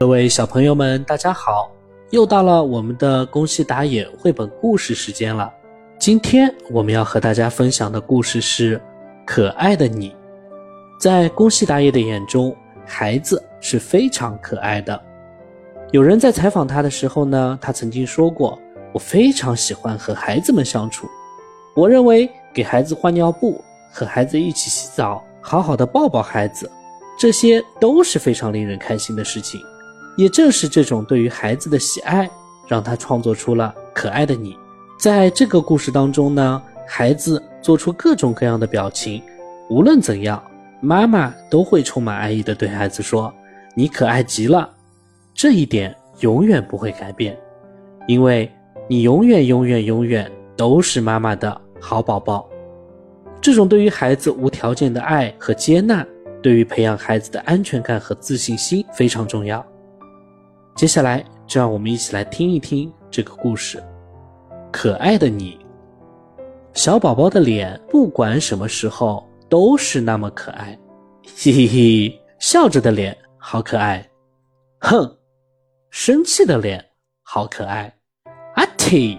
各位小朋友们，大家好！又到了我们的宫西达也绘本故事时间了。今天我们要和大家分享的故事是《可爱的你》。在宫西达也的眼中，孩子是非常可爱的。有人在采访他的时候呢，他曾经说过：“我非常喜欢和孩子们相处。我认为给孩子换尿布、和孩子一起洗澡、好好的抱抱孩子，这些都是非常令人开心的事情。”也正是这种对于孩子的喜爱，让他创作出了可爱的你。在这个故事当中呢，孩子做出各种各样的表情，无论怎样，妈妈都会充满爱意的对孩子说：“你可爱极了。”这一点永远不会改变，因为你永远、永远、永远都是妈妈的好宝宝。这种对于孩子无条件的爱和接纳，对于培养孩子的安全感和自信心非常重要。接下来，就让我们一起来听一听这个故事。可爱的你，小宝宝的脸，不管什么时候都是那么可爱。嘿嘿嘿，笑着的脸好可爱。哼，生气的脸好可爱。啊嚏，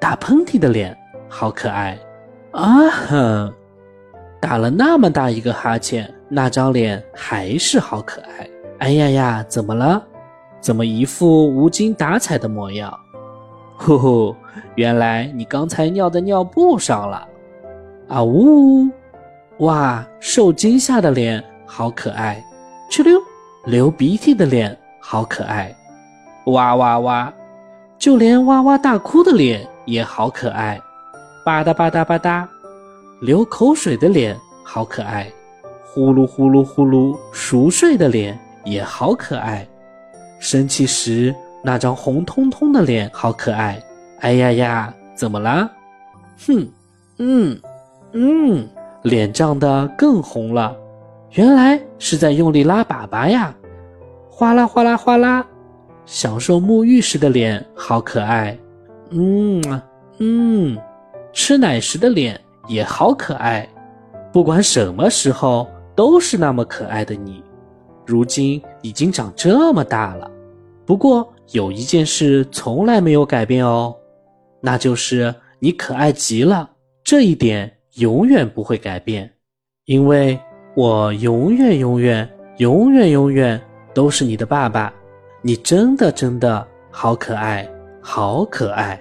打喷嚏的脸好可爱。啊哼，打了那么大一个哈欠，那张脸还是好可爱。哎呀呀，怎么了？怎么一副无精打采的模样？呼呼，原来你刚才尿在尿布上了。啊呜！哇，受惊吓的脸好可爱。哧溜，流鼻涕的脸好可爱。哇哇哇，就连哇哇大哭的脸也好可爱。吧嗒吧嗒吧嗒，流口水的脸好可爱。呼噜呼噜呼噜，熟睡的脸也好可爱。生气时那张红彤彤的脸好可爱，哎呀呀，怎么啦？哼，嗯，嗯，脸涨得更红了，原来是在用力拉粑粑呀！哗啦哗啦哗啦，享受沐浴时的脸好可爱，嗯嗯，吃奶时的脸也好可爱，不管什么时候都是那么可爱的你。如今已经长这么大了，不过有一件事从来没有改变哦，那就是你可爱极了，这一点永远不会改变，因为我永远永远永远永远都是你的爸爸，你真的真的好可爱，好可爱。